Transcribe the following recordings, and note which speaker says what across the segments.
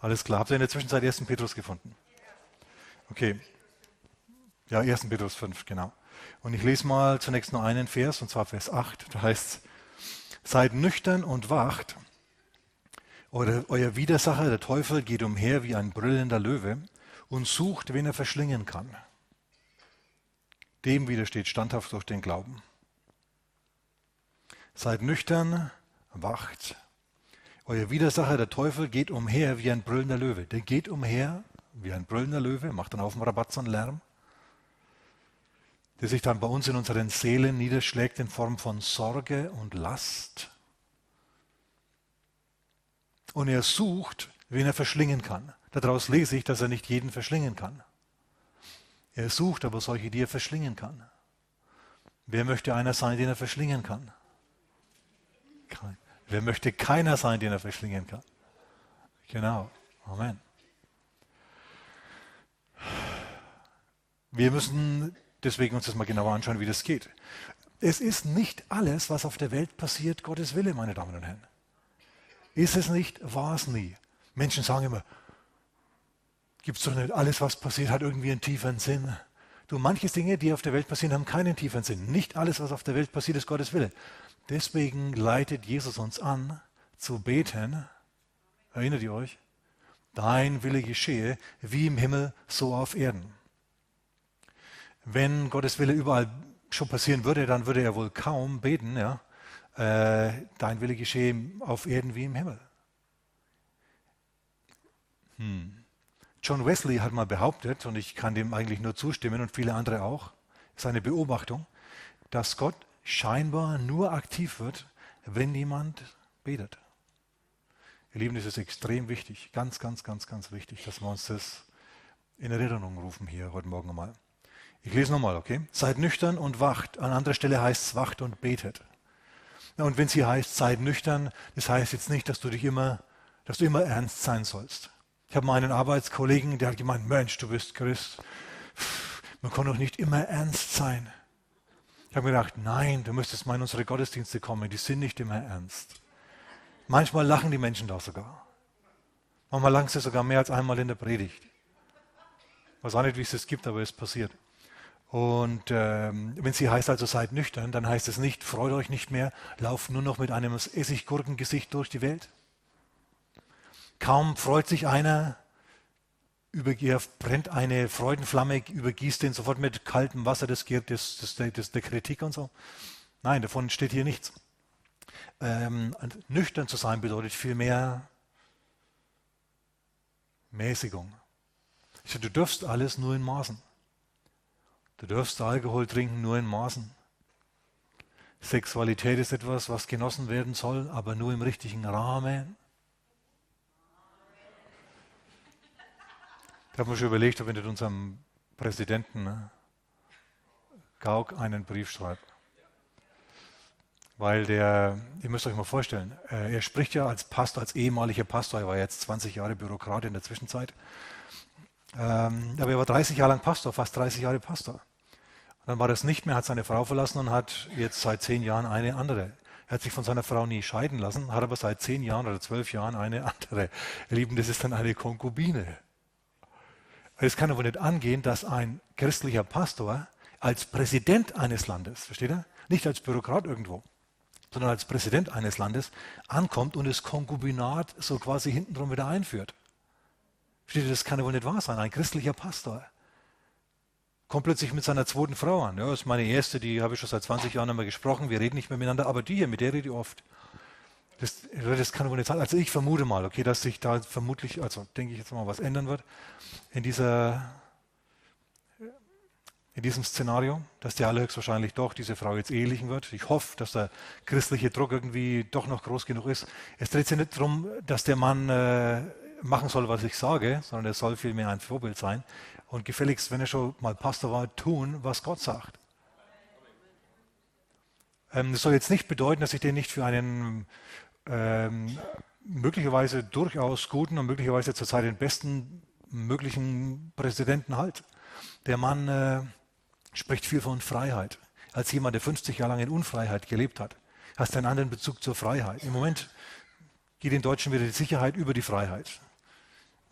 Speaker 1: Alles klar. Habt ihr in der Zwischenzeit 1. Petrus gefunden? Okay. Ja, 1. Petrus 5, genau. Und ich lese mal zunächst nur einen Vers, und zwar Vers 8. Da heißt es, seid nüchtern und wacht. Euer, euer Widersacher, der Teufel, geht umher wie ein brüllender Löwe und sucht, wen er verschlingen kann. Dem widersteht standhaft durch den Glauben. Seid nüchtern, wacht. Euer Widersacher, der Teufel, geht umher wie ein brüllender Löwe. Der geht umher wie ein brüllender Löwe, macht dann auf dem Rabatz und Lärm, der sich dann bei uns in unseren Seelen niederschlägt in Form von Sorge und Last. Und er sucht, wen er verschlingen kann. Daraus lese ich, dass er nicht jeden verschlingen kann. Er sucht aber solche, die er verschlingen kann. Wer möchte einer sein, den er verschlingen kann? Kein. Wer möchte keiner sein, den er verschlingen kann? Genau. Amen. Wir müssen deswegen uns das mal genauer anschauen, wie das geht. Es ist nicht alles, was auf der Welt passiert, Gottes Wille, meine Damen und Herren. Ist es nicht, war es nie. Menschen sagen immer, gibt es doch nicht, alles, was passiert, hat irgendwie einen tieferen Sinn. Du, manche Dinge, die auf der Welt passieren, haben keinen tieferen Sinn. Nicht alles, was auf der Welt passiert, ist Gottes Wille. Deswegen leitet Jesus uns an, zu beten. Erinnert ihr euch? Dein Wille geschehe, wie im Himmel, so auf Erden. Wenn Gottes Wille überall schon passieren würde, dann würde er wohl kaum beten, ja. Äh, dein Wille geschehe auf Erden wie im Himmel. Hm. John Wesley hat mal behauptet, und ich kann dem eigentlich nur zustimmen und viele andere auch, seine Beobachtung, dass Gott scheinbar nur aktiv wird, wenn jemand betet. Ihr Lieben, das ist extrem wichtig, ganz, ganz, ganz, ganz wichtig, dass wir uns das in Erinnerung rufen hier heute Morgen einmal. Ich lese nochmal, okay? Seid nüchtern und wacht. An anderer Stelle heißt es wacht und betet. Und wenn es hier heißt, seid nüchtern, das heißt jetzt nicht, dass du dich immer, dass du immer ernst sein sollst. Ich habe mal einen Arbeitskollegen, der hat gemeint, Mensch, du bist Christ. Man kann doch nicht immer ernst sein. Ich habe mir gedacht, nein, du müsstest mal in unsere Gottesdienste kommen, die sind nicht immer ernst. Manchmal lachen die Menschen da sogar. Manchmal lachen sie sogar mehr als einmal in der Predigt. Ich weiß auch nicht, wie es das gibt, aber es passiert. Und ähm, wenn sie heißt also seid nüchtern, dann heißt es nicht, freut euch nicht mehr, lauft nur noch mit einem Essiggurkengesicht durch die Welt. Kaum freut sich einer, brennt eine Freudenflamme, übergießt den sofort mit kaltem Wasser des, des, des, des der Kritik und so. Nein, davon steht hier nichts. Ähm, nüchtern zu sein bedeutet vielmehr Mäßigung. Ich sage, du dürfst alles nur in Maßen. Du darfst Alkohol trinken nur in Maßen. Sexualität ist etwas, was genossen werden soll, aber nur im richtigen Rahmen. Ich habe mir schon überlegt, ob ich nicht unserem Präsidenten ne, Gauck einen Brief schreibe. Weil der, ihr müsst euch mal vorstellen, äh, er spricht ja als Pastor, als ehemaliger Pastor, er war jetzt 20 Jahre Bürokrat in der Zwischenzeit. Ähm, aber er war 30 Jahre lang Pastor, fast 30 Jahre Pastor. Und dann war das nicht mehr, hat seine Frau verlassen und hat jetzt seit 10 Jahren eine andere. Er hat sich von seiner Frau nie scheiden lassen, hat aber seit 10 Jahren oder 12 Jahren eine andere. Ihr Lieben, das ist dann eine Konkubine. Es kann aber nicht angehen, dass ein christlicher Pastor als Präsident eines Landes, versteht ihr? Nicht als Bürokrat irgendwo, sondern als Präsident eines Landes ankommt und das Konkubinat so quasi hintenrum wieder einführt. Versteht ihr, das kann ja wohl nicht wahr sein. Ein christlicher Pastor kommt plötzlich mit seiner zweiten Frau an. Ja, das ist meine erste, die habe ich schon seit 20 Jahren einmal gesprochen, wir reden nicht mehr miteinander, aber die hier, mit der rede ich oft. Das, das kann wohl nicht sein. Also ich vermute mal, okay, dass sich da vermutlich, also denke ich jetzt mal, was ändern wird in dieser in diesem Szenario, dass der allerhöchstwahrscheinlich doch diese Frau jetzt ehelichen wird. Ich hoffe, dass der christliche Druck irgendwie doch noch groß genug ist. Es dreht sich nicht darum, dass der Mann äh, machen soll, was ich sage, sondern er soll vielmehr ein Vorbild sein und gefälligst, wenn er schon mal Pastor war, tun, was Gott sagt. Ähm, das soll jetzt nicht bedeuten, dass ich den nicht für einen ähm, möglicherweise durchaus guten und möglicherweise zurzeit den besten möglichen Präsidenten halt. Der Mann äh, spricht viel von Freiheit. Als jemand, der 50 Jahre lang in Unfreiheit gelebt hat, hast du einen anderen Bezug zur Freiheit. Im Moment geht den Deutschen wieder die Sicherheit über die Freiheit.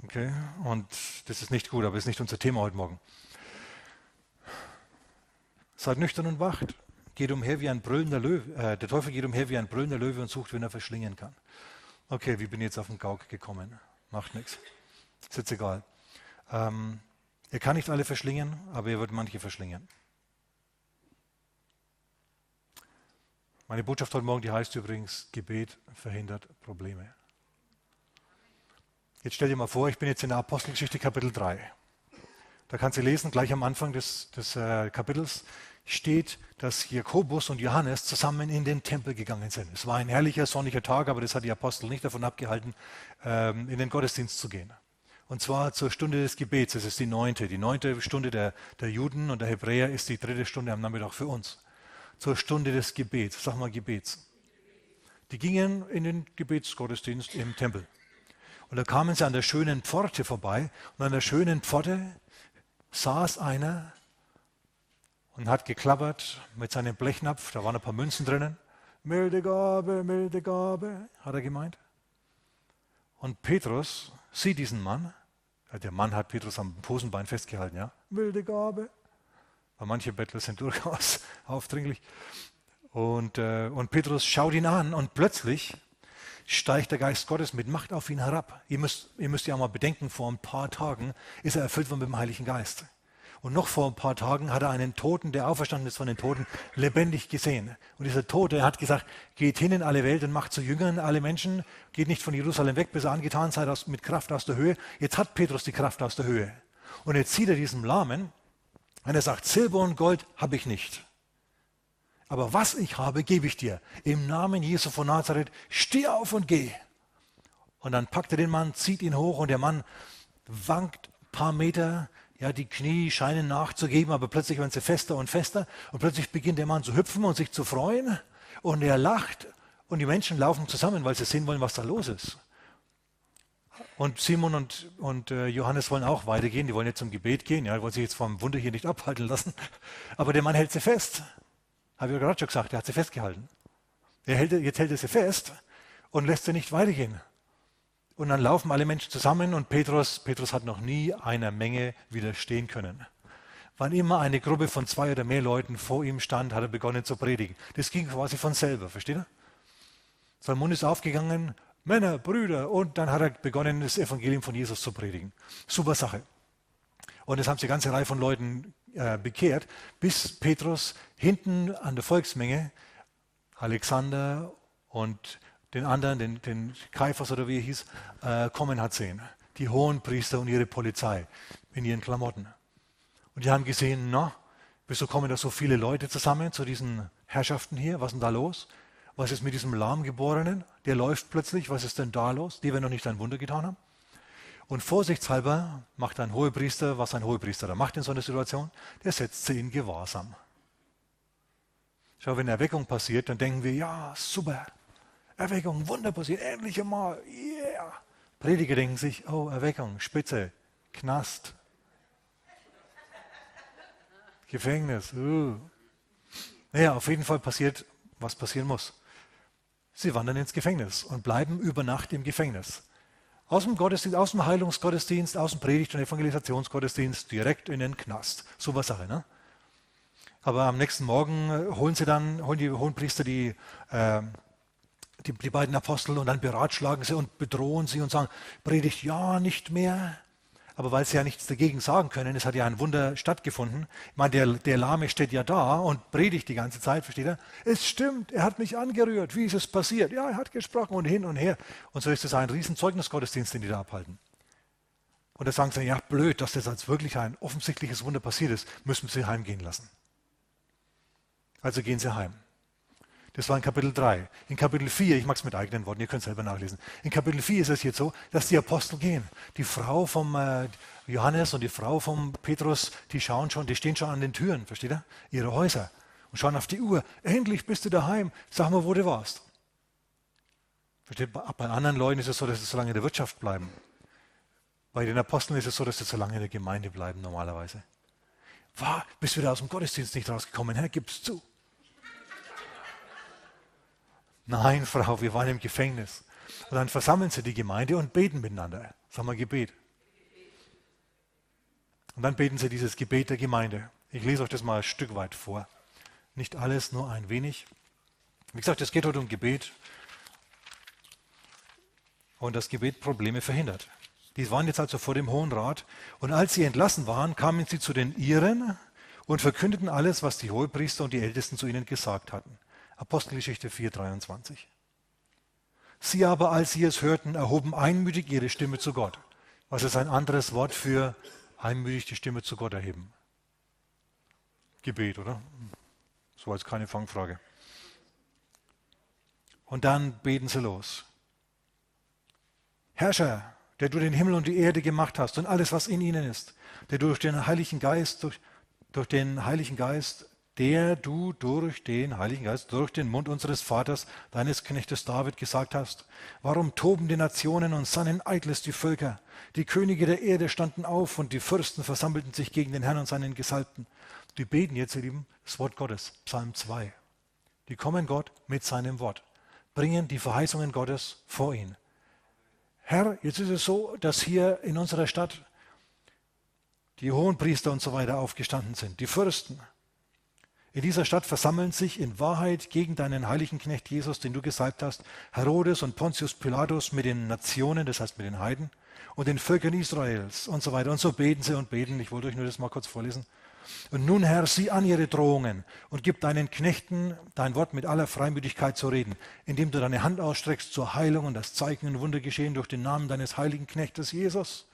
Speaker 1: Okay? Und das ist nicht gut, aber ist nicht unser Thema heute Morgen. Seid nüchtern und wacht. Geht umher wie ein brüllender Löwe. Äh, der Teufel geht umher wie ein brüllender Löwe und sucht, wen er verschlingen kann. Okay, wie bin ich jetzt auf den Gauk gekommen? Macht nichts. Ist jetzt egal. Ähm, er kann nicht alle verschlingen, aber er wird manche verschlingen. Meine Botschaft heute Morgen, die heißt übrigens, Gebet verhindert Probleme. Jetzt stell dir mal vor, ich bin jetzt in der Apostelgeschichte Kapitel 3. Da kannst du lesen, gleich am Anfang des, des äh, Kapitels steht, dass Jakobus und Johannes zusammen in den Tempel gegangen sind. Es war ein herrlicher, sonniger Tag, aber das hat die Apostel nicht davon abgehalten, ähm, in den Gottesdienst zu gehen. Und zwar zur Stunde des Gebets. Es ist die neunte. Die neunte Stunde der, der Juden und der Hebräer ist die dritte Stunde am Nachmittag für uns. Zur Stunde des Gebets. Sag mal Gebets. Die gingen in den Gebetsgottesdienst im Tempel. Und da kamen sie an der schönen Pforte vorbei. Und an der schönen Pforte saß einer und hat geklappert mit seinem Blechnapf. Da waren ein paar Münzen drinnen. Milde Gabe, milde Gabe, hat er gemeint. Und Petrus sieht diesen Mann. Der Mann hat Petrus am Posenbein festgehalten, ja. Milde Gabe. Weil manche Bettler sind durchaus aufdringlich. Und, äh, und Petrus schaut ihn an und plötzlich steigt der Geist Gottes mit Macht auf ihn herab. Ihr müsst, ihr müsst ja mal bedenken, vor ein paar Tagen ist er erfüllt worden mit dem Heiligen Geist. Und noch vor ein paar Tagen hat er einen Toten, der auferstanden ist von den Toten, lebendig gesehen. Und dieser Tote hat gesagt, geht hin in alle Welt und macht zu Jüngern alle Menschen, geht nicht von Jerusalem weg, bis er angetan seid aus, mit Kraft aus der Höhe. Jetzt hat Petrus die Kraft aus der Höhe. Und jetzt sieht er diesen Lahmen und er sagt, Silber und Gold habe ich nicht. Aber was ich habe, gebe ich dir. Im Namen Jesu von Nazareth, steh auf und geh. Und dann packt er den Mann, zieht ihn hoch und der Mann wankt ein paar Meter. Ja, die Knie scheinen nachzugeben, aber plötzlich werden sie fester und fester. Und plötzlich beginnt der Mann zu hüpfen und sich zu freuen. Und er lacht. Und die Menschen laufen zusammen, weil sie sehen wollen, was da los ist. Und Simon und, und äh, Johannes wollen auch weitergehen. Die wollen jetzt zum Gebet gehen. Ja, die wollen sich jetzt vom Wunder hier nicht abhalten lassen. Aber der Mann hält sie fest. Habe ich gerade schon gesagt, er hat sie festgehalten. Er hält, jetzt hält er sie fest und lässt sie nicht weitergehen. Und dann laufen alle Menschen zusammen und Petrus, Petrus hat noch nie einer Menge widerstehen können. Wann immer eine Gruppe von zwei oder mehr Leuten vor ihm stand, hat er begonnen zu predigen. Das ging quasi von selber, versteht ihr? Sein Mund ist aufgegangen, Männer, Brüder, und dann hat er begonnen, das Evangelium von Jesus zu predigen. Super Sache. Und es haben sich eine ganze Reihe von Leuten äh, bekehrt, bis Petrus hinten an der Volksmenge Alexander und den anderen, den, den Kaiphas oder wie er hieß, äh, kommen hat sehen. Die hohen Priester und ihre Polizei in ihren Klamotten. Und die haben gesehen, na, wieso kommen da so viele Leute zusammen zu diesen Herrschaften hier? Was ist denn da los? Was ist mit diesem Lahmgeborenen? Der läuft plötzlich. Was ist denn da los? Die werden noch nicht ein Wunder getan haben. Und vorsichtshalber macht ein Hohepriester, was ein Hohepriester da macht in so einer Situation, der setzt sie in Gewahrsam. Schau, wenn Erweckung passiert, dann denken wir, ja, super, Erweckung, Wunder passiert, endlich einmal, yeah. Prediger denken sich, oh, Erweckung, Spitze, Knast, Gefängnis. Uh. Naja, auf jeden Fall passiert, was passieren muss. Sie wandern ins Gefängnis und bleiben über Nacht im Gefängnis. Aus dem Gottesdienst, aus dem Heilungsgottesdienst, aus dem Predigt- und Evangelisationsgottesdienst direkt in den Knast. Super Sache, ne? Aber am nächsten Morgen äh, holen sie dann, holen die Hohenpriester die, äh, die, die beiden Apostel und dann beratschlagen sie und bedrohen sie und sagen, predigt ja nicht mehr, aber weil sie ja nichts dagegen sagen können, es hat ja ein Wunder stattgefunden. Ich meine, der, der Lahme steht ja da und predigt die ganze Zeit, versteht er? Es stimmt, er hat mich angerührt. Wie ist es passiert? Ja, er hat gesprochen und hin und her. Und so ist es ein riesen Zeugnisgottesdienst, den die da abhalten. Und da sagen sie, ja, blöd, dass das als wirklich ein offensichtliches Wunder passiert ist, müssen sie heimgehen lassen. Also gehen sie heim. Das war in Kapitel 3. In Kapitel 4, ich mag es mit eigenen Worten, ihr könnt es selber nachlesen. In Kapitel 4 ist es jetzt so, dass die Apostel gehen. Die Frau vom äh, Johannes und die Frau vom Petrus, die schauen schon, die stehen schon an den Türen, versteht ihr? Ihre Häuser. Und schauen auf die Uhr. Endlich bist du daheim. Sag mal, wo du warst. Versteht? Bei anderen Leuten ist es so, dass sie so lange in der Wirtschaft bleiben. Bei den Aposteln ist es so, dass sie so lange in der Gemeinde bleiben normalerweise. War, bist du wieder aus dem Gottesdienst nicht rausgekommen? Herr, gib's zu. Nein, Frau, wir waren im Gefängnis. Und dann versammeln sie die Gemeinde und beten miteinander. Sag mal Gebet. Und dann beten sie dieses Gebet der Gemeinde. Ich lese euch das mal ein Stück weit vor. Nicht alles, nur ein wenig. Wie gesagt, es geht heute um Gebet. Und das Gebet Probleme verhindert. Die waren jetzt also vor dem Hohen Rat. Und als sie entlassen waren, kamen sie zu den Iren und verkündeten alles, was die Hohepriester und die Ältesten zu ihnen gesagt hatten. Apostelgeschichte 4,23. Sie aber, als sie es hörten, erhoben einmütig ihre Stimme zu Gott. Was ist ein anderes Wort für einmütig die Stimme zu Gott erheben? Gebet, oder? So als keine Fangfrage. Und dann beten sie los. Herrscher, der du den Himmel und die Erde gemacht hast und alles, was in ihnen ist, der durch den Heiligen Geist, durch, durch den Heiligen Geist der du durch den Heiligen Geist, durch den Mund unseres Vaters, deines Knechtes David, gesagt hast. Warum toben die Nationen und sannen eitles die Völker? Die Könige der Erde standen auf und die Fürsten versammelten sich gegen den Herrn und seinen Gesalbten. Die beten jetzt, ihr Lieben, das Wort Gottes, Psalm 2. Die kommen Gott mit seinem Wort, bringen die Verheißungen Gottes vor ihn. Herr, jetzt ist es so, dass hier in unserer Stadt die Hohenpriester und so weiter aufgestanden sind, die Fürsten, in dieser Stadt versammeln sich in Wahrheit gegen deinen heiligen Knecht Jesus, den du gesalbt hast, Herodes und Pontius Pilatus mit den Nationen, das heißt mit den Heiden und den Völkern Israels und so weiter. Und so beten sie und beten. Ich wollte euch nur das mal kurz vorlesen. Und nun, Herr, sieh an ihre Drohungen und gib deinen Knechten dein Wort mit aller Freimütigkeit zu reden, indem du deine Hand ausstreckst zur Heilung und das Zeichen und Wunder geschehen durch den Namen deines heiligen Knechtes Jesus.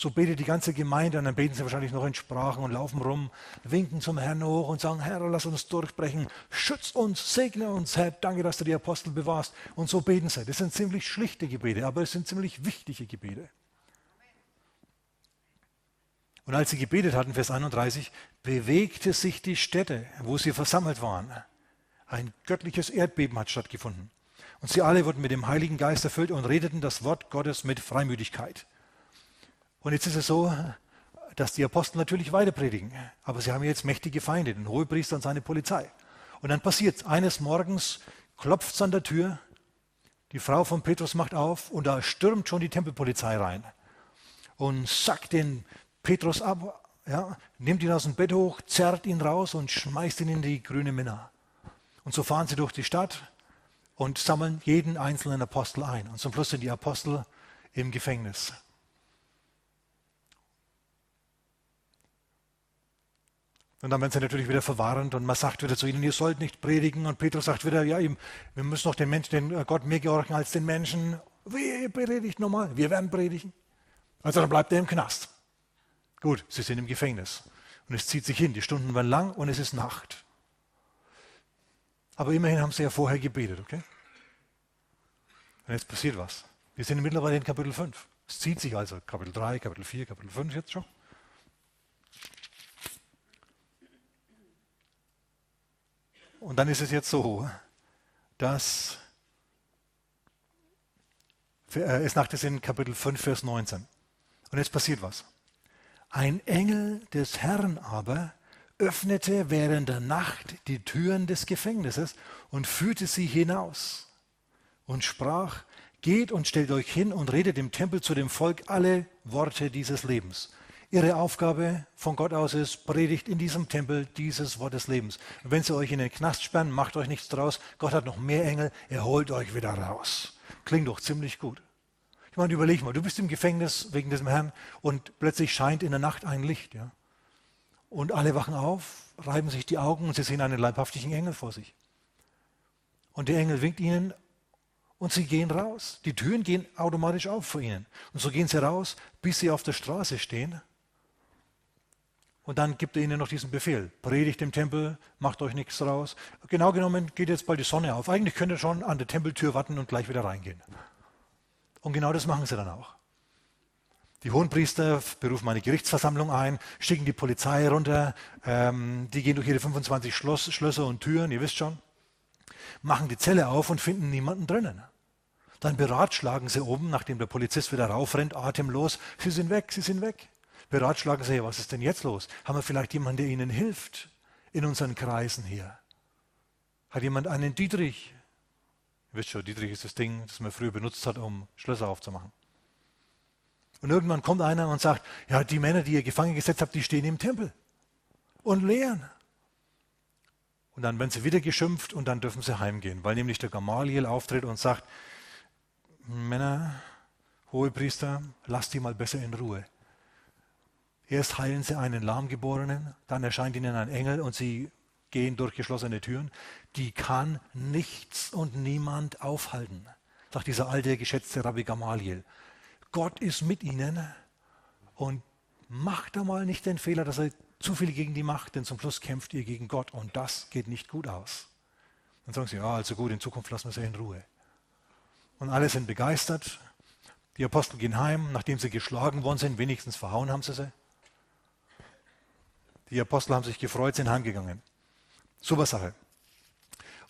Speaker 1: So betet die ganze Gemeinde und dann beten sie wahrscheinlich noch in Sprachen und laufen rum, winken zum Herrn hoch und sagen, Herr, lass uns durchbrechen, schütz uns, segne uns, Herr, danke, dass du die Apostel bewahrst. Und so beten sie. Das sind ziemlich schlichte Gebete, aber es sind ziemlich wichtige Gebete. Und als sie gebetet hatten, Vers 31, bewegte sich die Stätte, wo sie versammelt waren. Ein göttliches Erdbeben hat stattgefunden. Und sie alle wurden mit dem Heiligen Geist erfüllt und redeten das Wort Gottes mit Freimütigkeit. Und jetzt ist es so, dass die Apostel natürlich weiter predigen, aber sie haben jetzt mächtige Feinde, den Hohepriester und seine Polizei. Und dann passiert eines Morgens, klopft es an der Tür, die Frau von Petrus macht auf und da stürmt schon die Tempelpolizei rein und sackt den Petrus ab, ja, nimmt ihn aus dem Bett hoch, zerrt ihn raus und schmeißt ihn in die grüne Minna. Und so fahren sie durch die Stadt und sammeln jeden einzelnen Apostel ein. Und zum Schluss sind die Apostel im Gefängnis. Und dann werden sie natürlich wieder verwarnt und man sagt wieder zu ihnen, ihr sollt nicht predigen. Und Petrus sagt wieder, ja, wir müssen doch den Menschen, den äh, Gott mehr gehorchen als den Menschen. Wie predigt nochmal? Wir werden predigen. Also dann bleibt er im Knast. Gut, sie sind im Gefängnis. Und es zieht sich hin, die Stunden werden lang und es ist Nacht. Aber immerhin haben sie ja vorher gebetet, okay? Und jetzt passiert was. Wir sind mittlerweile in Kapitel 5. Es zieht sich also Kapitel 3, Kapitel 4, Kapitel 5 jetzt schon. Und dann ist es jetzt so, dass äh, es nach das in Kapitel 5, Vers 19. Und jetzt passiert was. Ein Engel des Herrn aber öffnete während der Nacht die Türen des Gefängnisses und führte sie hinaus und sprach, geht und stellt euch hin und redet im Tempel zu dem Volk alle Worte dieses Lebens. Ihre Aufgabe von Gott aus ist, predigt in diesem Tempel dieses Wort des Lebens. Und wenn sie euch in den Knast sperren, macht euch nichts draus. Gott hat noch mehr Engel, er holt euch wieder raus. Klingt doch ziemlich gut. Ich meine, überleg mal, du bist im Gefängnis wegen diesem Herrn und plötzlich scheint in der Nacht ein Licht. Ja? Und alle wachen auf, reiben sich die Augen und sie sehen einen leibhaftigen Engel vor sich. Und der Engel winkt ihnen und sie gehen raus. Die Türen gehen automatisch auf vor ihnen. Und so gehen sie raus, bis sie auf der Straße stehen und dann gibt er ihnen noch diesen Befehl. Predigt im Tempel, macht euch nichts draus. Genau genommen geht jetzt bald die Sonne auf. Eigentlich könnt ihr schon an der Tempeltür warten und gleich wieder reingehen. Und genau das machen sie dann auch. Die Hohenpriester berufen eine Gerichtsversammlung ein, schicken die Polizei runter, ähm, die gehen durch ihre 25 Schloss, Schlösser und Türen, ihr wisst schon, machen die Zelle auf und finden niemanden drinnen. Dann beratschlagen sie oben, nachdem der Polizist wieder raufrennt, atemlos, sie sind weg, sie sind weg beratschlagen sie, was ist denn jetzt los? Haben wir vielleicht jemanden, der ihnen hilft in unseren Kreisen hier? Hat jemand einen Dietrich? Ihr wisst schon, Dietrich ist das Ding, das man früher benutzt hat, um Schlösser aufzumachen. Und irgendwann kommt einer und sagt, ja, die Männer, die ihr gefangen gesetzt habt, die stehen im Tempel und lehren. Und dann werden sie wieder geschimpft und dann dürfen sie heimgehen, weil nämlich der Gamaliel auftritt und sagt, Männer, Hohepriester, lasst die mal besser in Ruhe. Erst heilen sie einen Lahmgeborenen, dann erscheint ihnen ein Engel und sie gehen durch geschlossene Türen. Die kann nichts und niemand aufhalten, sagt dieser alte, geschätzte Rabbi Gamaliel. Gott ist mit ihnen und macht da mal nicht den Fehler, dass er zu viel gegen die macht, denn zum Schluss kämpft ihr gegen Gott und das geht nicht gut aus. Dann sagen sie, ja, also gut, in Zukunft lassen wir sie in Ruhe. Und alle sind begeistert. Die Apostel gehen heim, nachdem sie geschlagen worden sind, wenigstens verhauen haben sie sie. Die Apostel haben sich gefreut, sind heimgegangen. Super Sache.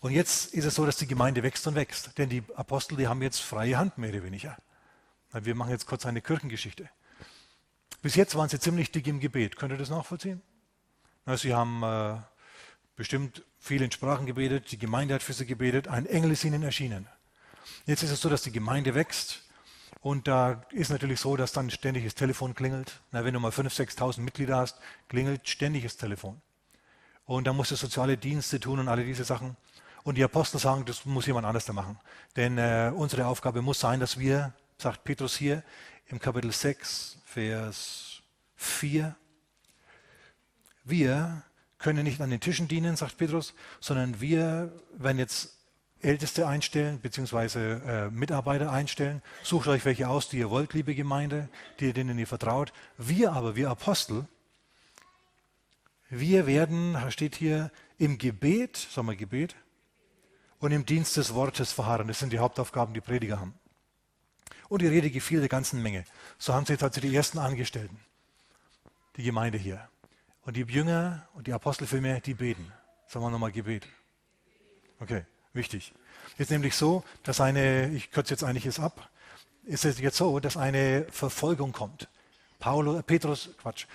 Speaker 1: Und jetzt ist es so, dass die Gemeinde wächst und wächst. Denn die Apostel, die haben jetzt freie Hand, mehr oder weniger. Wir machen jetzt kurz eine Kirchengeschichte. Bis jetzt waren sie ziemlich dick im Gebet. Könnt ihr das nachvollziehen? Sie haben äh, bestimmt viel in Sprachen gebetet, die Gemeinde hat für sie gebetet, ein Engel ist ihnen erschienen. Jetzt ist es so, dass die Gemeinde wächst und da ist natürlich so, dass dann ständig das Telefon klingelt. Na, wenn du mal 5.000, 6.000 Mitglieder hast, klingelt ständig das Telefon. Und dann musst du soziale Dienste tun und alle diese Sachen. Und die Apostel sagen, das muss jemand anders da machen. Denn äh, unsere Aufgabe muss sein, dass wir, sagt Petrus hier im Kapitel 6, Vers 4, wir können nicht an den Tischen dienen, sagt Petrus, sondern wir werden jetzt Älteste einstellen, beziehungsweise äh, Mitarbeiter einstellen. Sucht euch welche aus, die ihr wollt, liebe Gemeinde, die, denen ihr vertraut. Wir aber, wir Apostel, wir werden, steht hier, im Gebet, sagen wir Gebet, und im Dienst des Wortes verharren. Das sind die Hauptaufgaben, die Prediger haben. Und die Rede gefiel der ganzen Menge. So haben sie jetzt also die ersten Angestellten, die Gemeinde hier. Und die Jünger und die Apostel vielmehr, die beten. Sagen wir nochmal Gebet. Okay, wichtig. Ist nämlich so, dass eine, ich kürze jetzt einiges ab, ist es jetzt so, dass eine Verfolgung kommt. Paulus, Petrus, Quatsch,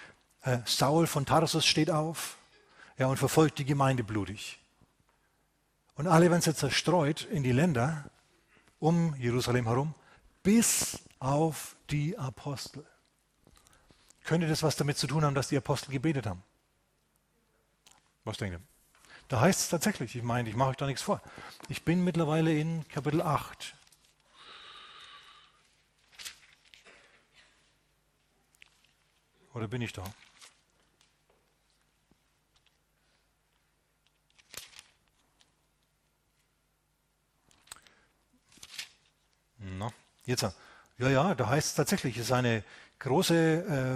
Speaker 1: äh, Saul von Tarsus steht auf ja, und verfolgt die Gemeinde blutig. Und alle werden sie zerstreut in die Länder um Jerusalem herum, bis auf die Apostel. Könnte das was damit zu tun haben, dass die Apostel gebetet haben? Was denkt ihr? Da heißt es tatsächlich, ich meine, ich mache euch da nichts vor. Ich bin mittlerweile in Kapitel 8. Oder bin ich da? Na, jetzt. Ja, ja, da heißt es tatsächlich, es ist eine große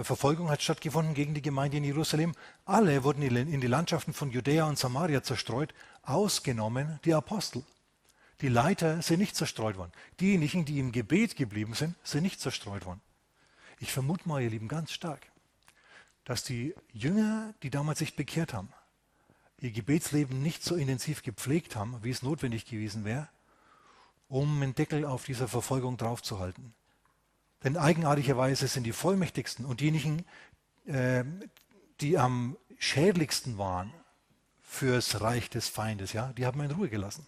Speaker 1: äh, Verfolgung hat stattgefunden gegen die Gemeinde in Jerusalem. Alle wurden in die Landschaften von Judäa und Samaria zerstreut, ausgenommen die Apostel. Die Leiter sind nicht zerstreut worden. Diejenigen, die im Gebet geblieben sind, sind nicht zerstreut worden. Ich vermute mal, ihr Lieben, ganz stark, dass die Jünger, die damals sich bekehrt haben, ihr Gebetsleben nicht so intensiv gepflegt haben, wie es notwendig gewesen wäre, um einen Deckel auf dieser Verfolgung draufzuhalten. Denn eigenartigerweise sind die Vollmächtigsten und diejenigen, äh, die am schädlichsten waren fürs Reich des Feindes, ja, die haben wir in Ruhe gelassen.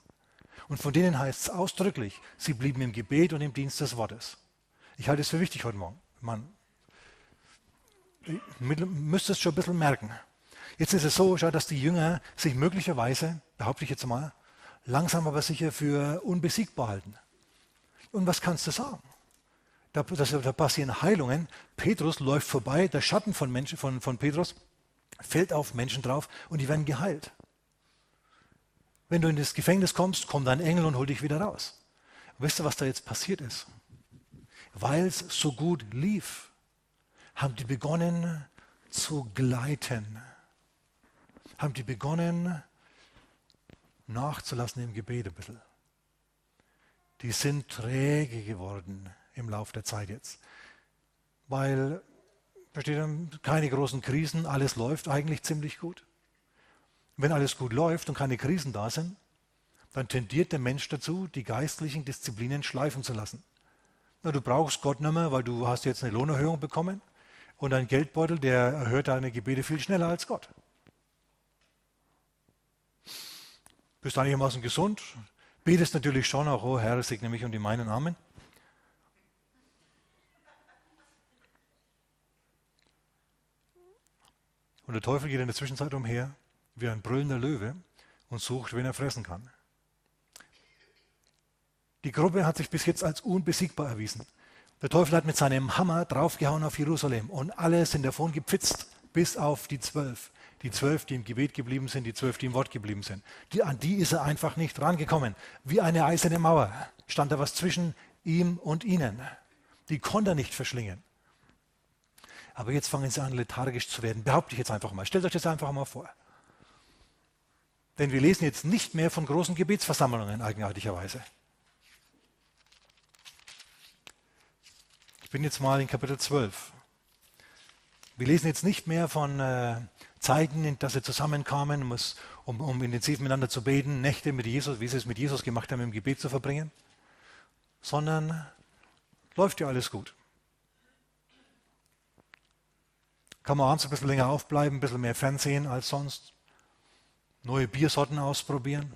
Speaker 1: Und von denen heißt es ausdrücklich, sie blieben im Gebet und im Dienst des Wortes. Ich halte es für wichtig heute Morgen. Man müsste es schon ein bisschen merken. Jetzt ist es so, dass die Jünger sich möglicherweise, behaupte ich jetzt mal, langsam aber sicher für unbesiegbar halten. Und was kannst du sagen? Da, das, da passieren Heilungen. Petrus läuft vorbei, der Schatten von, Menschen, von, von Petrus fällt auf Menschen drauf und die werden geheilt. Wenn du in das Gefängnis kommst, kommt ein Engel und holt dich wieder raus. Und wisst ihr, was da jetzt passiert ist? Weil es so gut lief, haben die begonnen zu gleiten. Haben die begonnen nachzulassen im Gebet ein bisschen. Die sind träge geworden im Laufe der Zeit jetzt. Weil, versteht keine großen Krisen, alles läuft eigentlich ziemlich gut. Wenn alles gut läuft und keine Krisen da sind, dann tendiert der Mensch dazu, die geistlichen Disziplinen schleifen zu lassen. Na, du brauchst Gott nicht mehr, weil du hast jetzt eine Lohnerhöhung bekommen und dein Geldbeutel, der erhört deine Gebete viel schneller als Gott. Bist einigermaßen gesund? Betest natürlich schon auch, oh Herr, segne mich und die meinen Amen. Und der Teufel geht in der Zwischenzeit umher wie ein brüllender Löwe und sucht, wen er fressen kann. Die Gruppe hat sich bis jetzt als unbesiegbar erwiesen. Der Teufel hat mit seinem Hammer draufgehauen auf Jerusalem und alle sind davon gepfitzt, bis auf die zwölf. Die zwölf, die im Gebet geblieben sind, die zwölf, die im Wort geblieben sind. Die, an die ist er einfach nicht rangekommen. Wie eine eiserne Mauer stand da was zwischen ihm und ihnen. Die konnte er nicht verschlingen. Aber jetzt fangen sie an, lethargisch zu werden. Behaupte ich jetzt einfach mal. Stellt euch das einfach mal vor. Denn wir lesen jetzt nicht mehr von großen Gebetsversammlungen, eigenartigerweise. Ich bin jetzt mal in Kapitel 12. Wir lesen jetzt nicht mehr von äh, Zeiten, dass sie zusammenkamen, um, um intensiv miteinander zu beten, Nächte mit Jesus, wie sie es mit Jesus gemacht haben, im Gebet zu verbringen, sondern läuft ja alles gut. Kann man abends ein bisschen länger aufbleiben, ein bisschen mehr Fernsehen als sonst, neue Biersorten ausprobieren.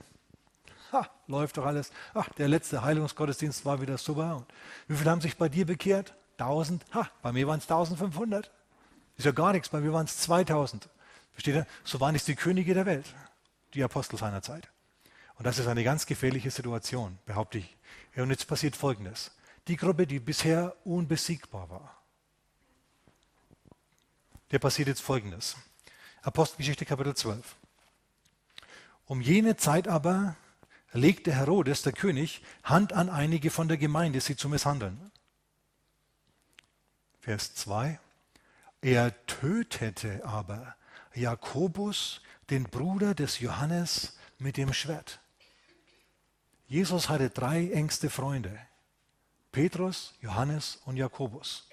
Speaker 1: Ha, läuft doch alles. Ach, der letzte Heilungsgottesdienst war wieder super. Und wie viele haben sich bei dir bekehrt? 1000, ha, bei mir waren es 1500. Ist ja gar nichts, bei mir waren es 2000. Versteht ihr? So waren es die Könige der Welt, die Apostel seiner Zeit. Und das ist eine ganz gefährliche Situation, behaupte ich. Und jetzt passiert Folgendes. Die Gruppe, die bisher unbesiegbar war, der passiert jetzt Folgendes. Apostelgeschichte Kapitel 12. Um jene Zeit aber legte Herodes, der König, Hand an einige von der Gemeinde, sie zu misshandeln. Vers 2. Er tötete aber Jakobus, den Bruder des Johannes, mit dem Schwert. Jesus hatte drei engste Freunde. Petrus, Johannes und Jakobus.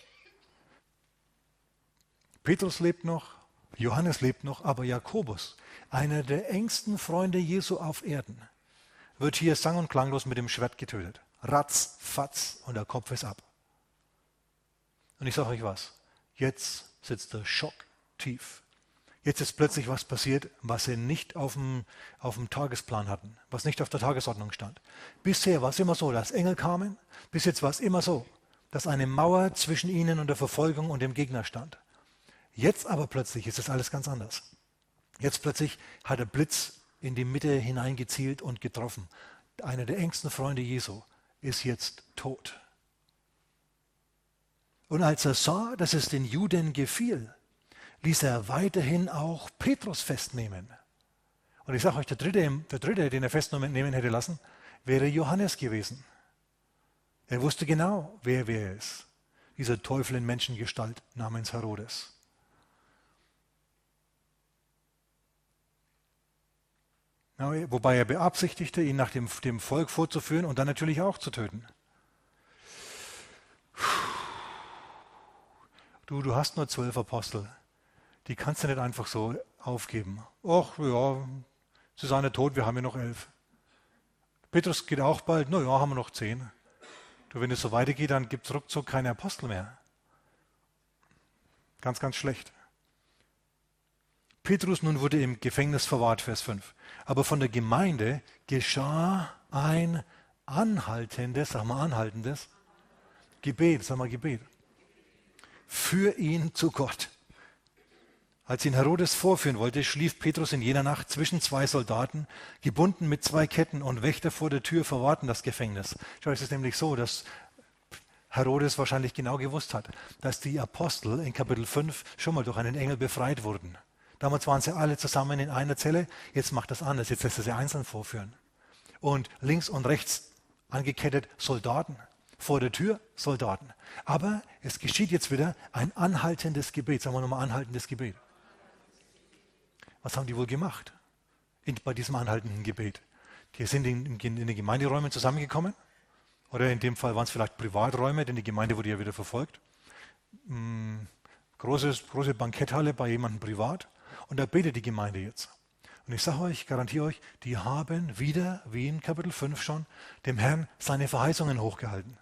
Speaker 1: Petrus lebt noch, Johannes lebt noch, aber Jakobus, einer der engsten Freunde Jesu auf Erden, wird hier sang- und klanglos mit dem Schwert getötet. Ratz, fatz und der Kopf ist ab. Und ich sage euch was, jetzt sitzt der Schock tief. Jetzt ist plötzlich was passiert, was sie nicht auf dem, auf dem Tagesplan hatten, was nicht auf der Tagesordnung stand. Bisher war es immer so, dass Engel kamen, bis jetzt war es immer so, dass eine Mauer zwischen ihnen und der Verfolgung und dem Gegner stand. Jetzt aber plötzlich ist es alles ganz anders. Jetzt plötzlich hat der Blitz in die Mitte hineingezielt und getroffen. Einer der engsten Freunde Jesu ist jetzt tot. Und als er sah, dass es den Juden gefiel, ließ er weiterhin auch Petrus festnehmen. Und ich sage euch, der dritte, der dritte, den er festnehmen hätte lassen, wäre Johannes gewesen. Er wusste genau, wer wer ist. Dieser Teufel in Menschengestalt namens Herodes. Wobei er beabsichtigte, ihn nach dem, dem Volk vorzuführen und dann natürlich auch zu töten. du, du hast nur zwölf Apostel. Die kannst du nicht einfach so aufgeben. Ach ja, Susanne tot, wir haben ja noch elf. Petrus geht auch bald, na ja, haben wir noch zehn. Du, wenn es so weitergeht, dann gibt es ruckzuck keine Apostel mehr. Ganz, ganz schlecht. Petrus nun wurde im Gefängnis verwahrt, Vers 5. Aber von der Gemeinde geschah ein anhaltendes, sag mal anhaltendes, Gebet, sag mal Gebet für ihn zu Gott. Als ihn Herodes vorführen wollte, schlief Petrus in jener Nacht zwischen zwei Soldaten, gebunden mit zwei Ketten und Wächter vor der Tür verwahrten das Gefängnis. Schau, es ist nämlich so, dass Herodes wahrscheinlich genau gewusst hat, dass die Apostel in Kapitel 5 schon mal durch einen Engel befreit wurden. Damals waren sie alle zusammen in einer Zelle, jetzt macht das anders, jetzt lässt er sie einzeln vorführen. Und links und rechts angekettet Soldaten vor der Tür Soldaten. Aber es geschieht jetzt wieder ein anhaltendes Gebet. Sagen wir nochmal anhaltendes Gebet. Was haben die wohl gemacht in, bei diesem anhaltenden Gebet? Die sind in, in, den Gemeinderäumen zusammengekommen. Oder in dem Fall waren es vielleicht Privaträume, denn die Gemeinde wurde ja wieder verfolgt. Hm, großes, große Banketthalle bei jemandem privat. Und da betet die Gemeinde jetzt. Und ich sage euch, garantiere euch, die haben wieder, wie in Kapitel 5 schon, dem Herrn seine Verheißungen hochgehalten.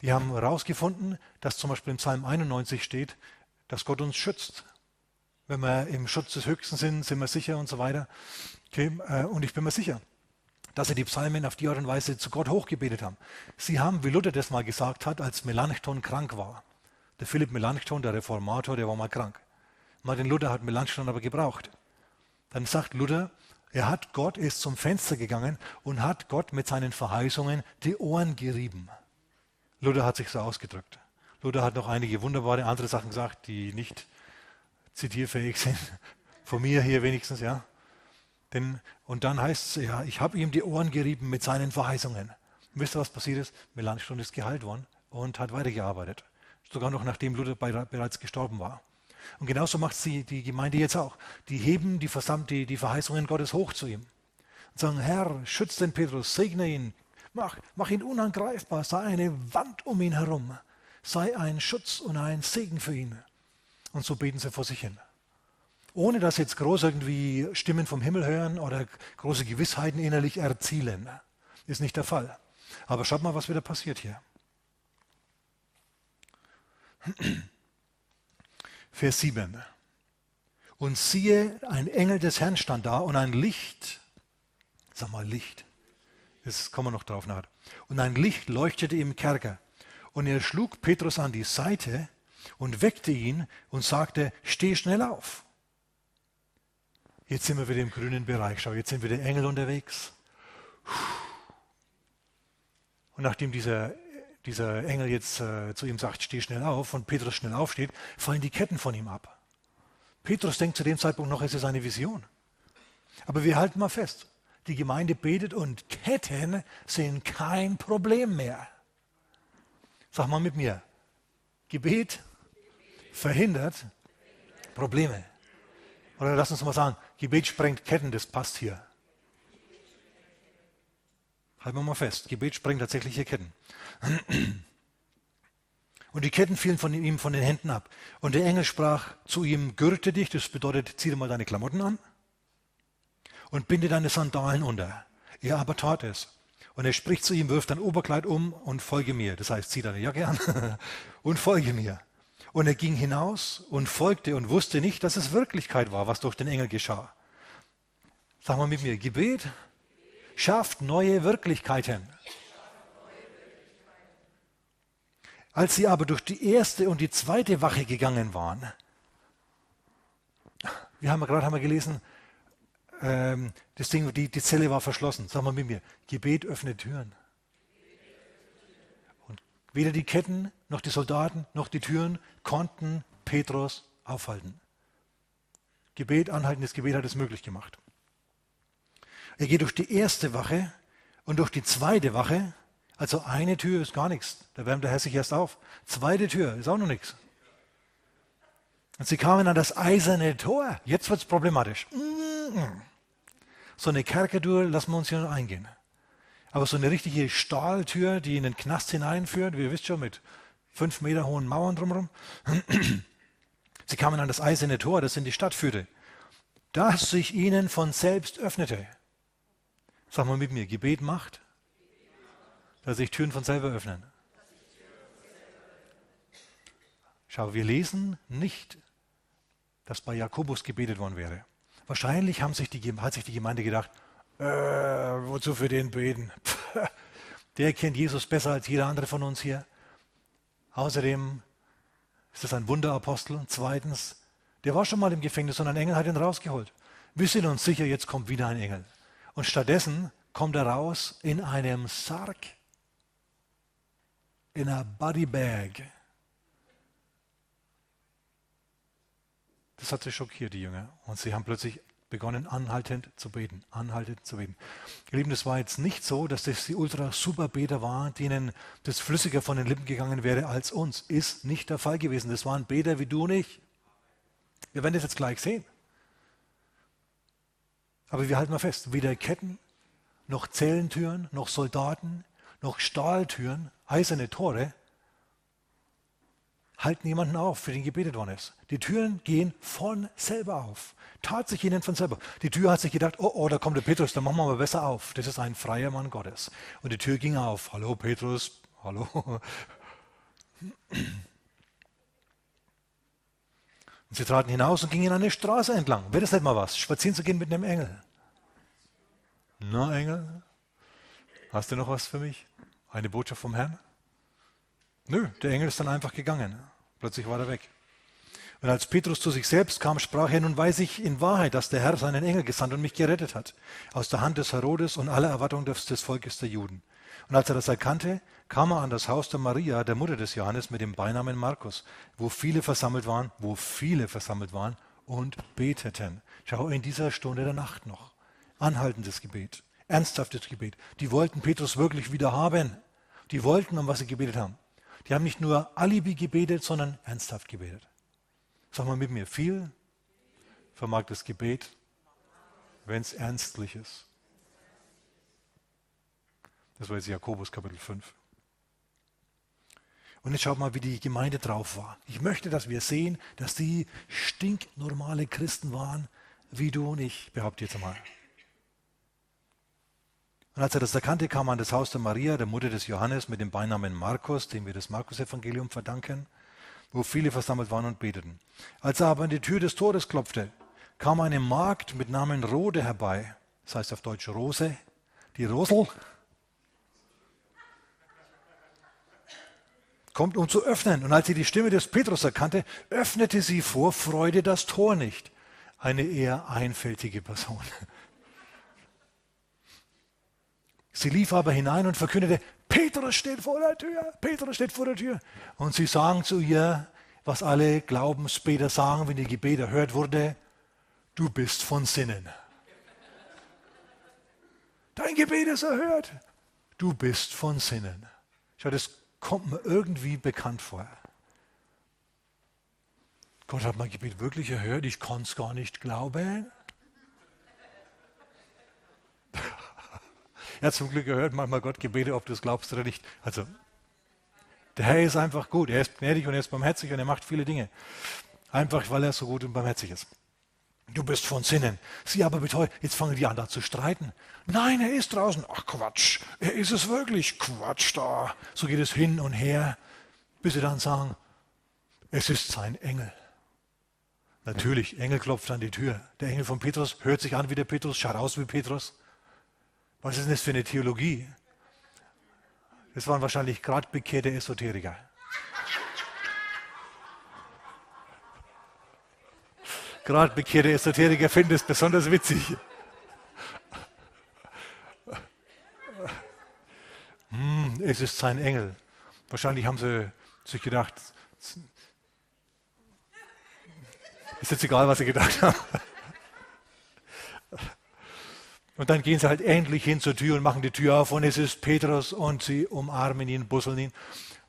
Speaker 1: Die haben herausgefunden, dass zum Beispiel im Psalm 91 steht, dass Gott uns schützt. Wenn wir im Schutz des Höchsten sind, sind wir sicher und so weiter. Okay, äh, und ich bin mir sicher, dass sie die Psalmen auf die Art und Weise zu Gott hochgebetet haben. Sie haben, wie Luther das mal gesagt hat, als Melanchthon krank war. Der Philipp Melanchthon, der Reformator, der war mal krank. Martin Luther hat Melanchthon aber gebraucht. Dann sagt Luther, er hat Gott, ist zum Fenster gegangen und hat Gott mit seinen Verheißungen die Ohren gerieben. Luther hat sich so ausgedrückt. Luther hat noch einige wunderbare andere Sachen gesagt, die nicht zitierfähig sind. Von mir hier wenigstens, ja. Denn, und dann heißt es, ja, ich habe ihm die Ohren gerieben mit seinen Verheißungen. Und wisst ihr, was passiert ist? Melanchthon ist geheilt worden und hat weitergearbeitet. Sogar noch nachdem Luther bereits gestorben war. Und genauso macht sie die Gemeinde jetzt auch. Die heben die, die, die Verheißungen Gottes hoch zu ihm. Und sagen, Herr, schütz den Petrus, segne ihn, mach, mach ihn unangreifbar, sei eine Wand um ihn herum, sei ein Schutz und ein Segen für ihn. Und so beten sie vor sich hin. Ohne dass jetzt groß irgendwie Stimmen vom Himmel hören oder große Gewissheiten innerlich erzielen. Ist nicht der Fall. Aber schaut mal, was wieder passiert hier. Vers 7. Und siehe, ein Engel des Herrn stand da und ein Licht, sag mal Licht, das kommen wir noch drauf nachher, und ein Licht leuchtete im Kerker. Und er schlug Petrus an die Seite und weckte ihn und sagte, steh schnell auf. Jetzt sind wir wieder im grünen Bereich. Schau, jetzt sind wieder Engel unterwegs. Und nachdem dieser dieser Engel jetzt äh, zu ihm sagt, steh schnell auf und Petrus schnell aufsteht, fallen die Ketten von ihm ab. Petrus denkt zu dem Zeitpunkt noch, es ist eine Vision. Aber wir halten mal fest, die Gemeinde betet und Ketten sind kein Problem mehr. Sag mal mit mir, Gebet verhindert Probleme. Oder lass uns mal sagen, Gebet sprengt Ketten, das passt hier. Halten wir mal fest, Gebet sprengt tatsächliche Ketten. Und die Ketten fielen von ihm von den Händen ab. Und der Engel sprach zu ihm, gürte dich, das bedeutet, zieh dir mal deine Klamotten an und binde deine Sandalen unter. Er aber tat es. Und er spricht zu ihm, wirf dein Oberkleid um und folge mir. Das heißt, zieh deine Jacke an und folge mir. Und er ging hinaus und folgte und wusste nicht, dass es Wirklichkeit war, was durch den Engel geschah. Sag mal mit mir, Gebet schafft neue Wirklichkeiten. Als sie aber durch die erste und die zweite Wache gegangen waren, wir haben gerade haben wir gelesen, ähm, das Ding, die, die Zelle war verschlossen. Sag mal mit mir, Gebet öffnet Türen. Und weder die Ketten, noch die Soldaten, noch die Türen konnten Petrus aufhalten. Gebet, anhaltendes Gebet hat es möglich gemacht. Er geht durch die erste Wache und durch die zweite Wache. Also eine Tür ist gar nichts. Da wärmt der Herr sich erst auf. Zweite Tür ist auch noch nichts. Und sie kamen an das eiserne Tor. Jetzt wird es problematisch. So eine Kerkertür lassen wir uns hier noch eingehen. Aber so eine richtige Stahltür, die in den Knast hineinführt, wie ihr wisst schon, mit fünf Meter hohen Mauern drumherum. Sie kamen an das eiserne Tor, das in die Stadt führte, das sich ihnen von selbst öffnete. Sag mal mit mir, Gebet macht, dass sich Türen von selber öffnen. Schau, wir lesen nicht, dass bei Jakobus gebetet worden wäre. Wahrscheinlich haben sich die, hat sich die Gemeinde gedacht, äh, wozu für den beten? Der kennt Jesus besser als jeder andere von uns hier. Außerdem ist das ein Wunderapostel. Zweitens, der war schon mal im Gefängnis und ein Engel hat ihn rausgeholt. Wir sind uns sicher, jetzt kommt wieder ein Engel. Und stattdessen kommt er raus in einem Sarg, in einer Bodybag. Das hat sie schockiert, die Jünger. Und sie haben plötzlich begonnen, anhaltend zu beten, anhaltend zu beten. Ihr Lieben, das war jetzt nicht so, dass das die ultra-super-Beter waren, denen das flüssiger von den Lippen gegangen wäre als uns. Ist nicht der Fall gewesen. Das waren Beter wie du und ich. Wir werden das jetzt gleich sehen. Aber wir halten mal fest, weder Ketten, noch Zellentüren, noch Soldaten, noch Stahltüren, eiserne Tore halten jemanden auf, für den gebetet worden ist. Die Türen gehen von selber auf. Tat sich ihnen von selber. Die Tür hat sich gedacht, oh, oh, da kommt der Petrus, dann machen wir mal besser auf. Das ist ein freier Mann Gottes. Und die Tür ging auf. Hallo Petrus, hallo. Und sie traten hinaus und gingen eine Straße entlang. Wäre das nicht mal was, spazieren zu gehen mit einem Engel? Na, Engel, hast du noch was für mich? Eine Botschaft vom Herrn? Nö, der Engel ist dann einfach gegangen. Plötzlich war er weg. Und als Petrus zu sich selbst kam, sprach er, nun weiß ich in Wahrheit, dass der Herr seinen Engel gesandt und mich gerettet hat, aus der Hand des Herodes und aller Erwartung des, des Volkes der Juden. Und als er das erkannte, kam er an das Haus der Maria, der Mutter des Johannes, mit dem Beinamen Markus, wo viele versammelt waren, wo viele versammelt waren und beteten. Schau, in dieser Stunde der Nacht noch. Anhaltendes Gebet, ernsthaftes Gebet. Die wollten Petrus wirklich wieder haben. Die wollten, um was sie gebetet haben. Die haben nicht nur Alibi gebetet, sondern ernsthaft gebetet. Sag mal mit mir, viel vermag das Gebet, wenn es ernstlich ist. Das war jetzt Jakobus Kapitel 5. Und jetzt schaut mal, wie die Gemeinde drauf war. Ich möchte, dass wir sehen, dass die stinknormale Christen waren, wie du und ich, behaupte jetzt einmal. Und als er das erkannte, kam er an das Haus der Maria, der Mutter des Johannes, mit dem Beinamen Markus, dem wir das Markus-Evangelium verdanken wo viele versammelt waren und beteten. Als er aber an die Tür des Tores klopfte, kam eine Magd mit Namen Rode herbei, das heißt auf Deutsch Rose, die Rosel, kommt, um zu öffnen. Und als sie die Stimme des Petrus erkannte, öffnete sie vor Freude das Tor nicht. Eine eher einfältige Person. Sie lief aber hinein und verkündete, Petrus steht vor der Tür, Petrus steht vor der Tür. Und sie sagen zu ihr, was alle Glaubensbeter sagen, wenn ihr Gebet erhört wurde, du bist von Sinnen. Dein Gebet ist erhört. Du bist von Sinnen. Schau, das kommt mir irgendwie bekannt vor. Gott hat mein Gebet wirklich erhört, ich kann es gar nicht glauben. Hat zum Glück gehört manchmal Gott Gebete, ob du es glaubst oder nicht. Also, der Herr ist einfach gut. Er ist gnädig und er ist barmherzig und er macht viele Dinge. Einfach, weil er so gut und barmherzig ist. Du bist von Sinnen. Sie aber beteuert, jetzt fangen die an da zu streiten. Nein, er ist draußen. Ach Quatsch, er ist es wirklich. Quatsch da. So geht es hin und her, bis sie dann sagen, es ist sein Engel. Natürlich, Engel klopft an die Tür. Der Engel von Petrus hört sich an wie der Petrus, schaut aus wie Petrus. Was ist denn das für eine Theologie? Das waren wahrscheinlich gerade bekehrte Esoteriker. Gerade bekehrte Esoteriker finden es besonders witzig. Hm, es ist sein Engel. Wahrscheinlich haben sie sich gedacht, ist jetzt egal, was sie gedacht haben. Und dann gehen sie halt endlich hin zur Tür und machen die Tür auf und es ist Petrus und sie umarmen ihn, busseln ihn.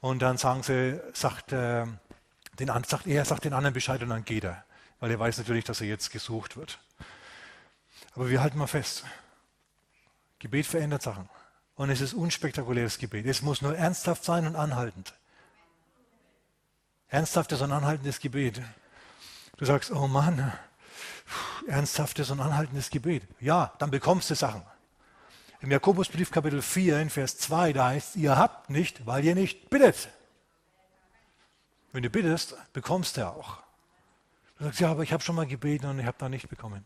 Speaker 1: Und dann sagen sie, sagt, äh, den, sagt er, sagt den anderen Bescheid und dann geht er. Weil er weiß natürlich, dass er jetzt gesucht wird. Aber wir halten mal fest. Gebet verändert Sachen. Und es ist unspektakuläres Gebet. Es muss nur ernsthaft sein und anhaltend. Ernsthaftes und anhaltendes Gebet. Du sagst, oh Mann, ernsthaftes und anhaltendes Gebet. Ja, dann bekommst du Sachen. Im Jakobusbrief Kapitel 4 in Vers 2, da heißt, ihr habt nicht, weil ihr nicht bittet. Wenn du bittest, bekommst du auch. Du sagst, ja, aber ich habe schon mal gebeten und ich habe da nicht bekommen.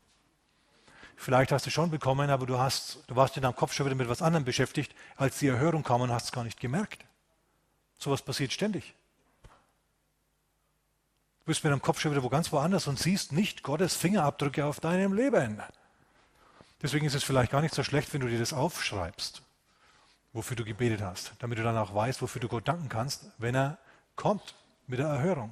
Speaker 1: Vielleicht hast du schon bekommen, aber du, hast, du warst in deinem Kopf schon wieder mit etwas anderem beschäftigt, als die Erhörung kam und hast es gar nicht gemerkt. So etwas passiert ständig bist mit deinem Kopf schon wieder wo ganz woanders und siehst nicht Gottes Fingerabdrücke auf deinem Leben. Deswegen ist es vielleicht gar nicht so schlecht, wenn du dir das aufschreibst, wofür du gebetet hast, damit du dann auch weißt, wofür du Gott danken kannst, wenn er kommt mit der Erhörung.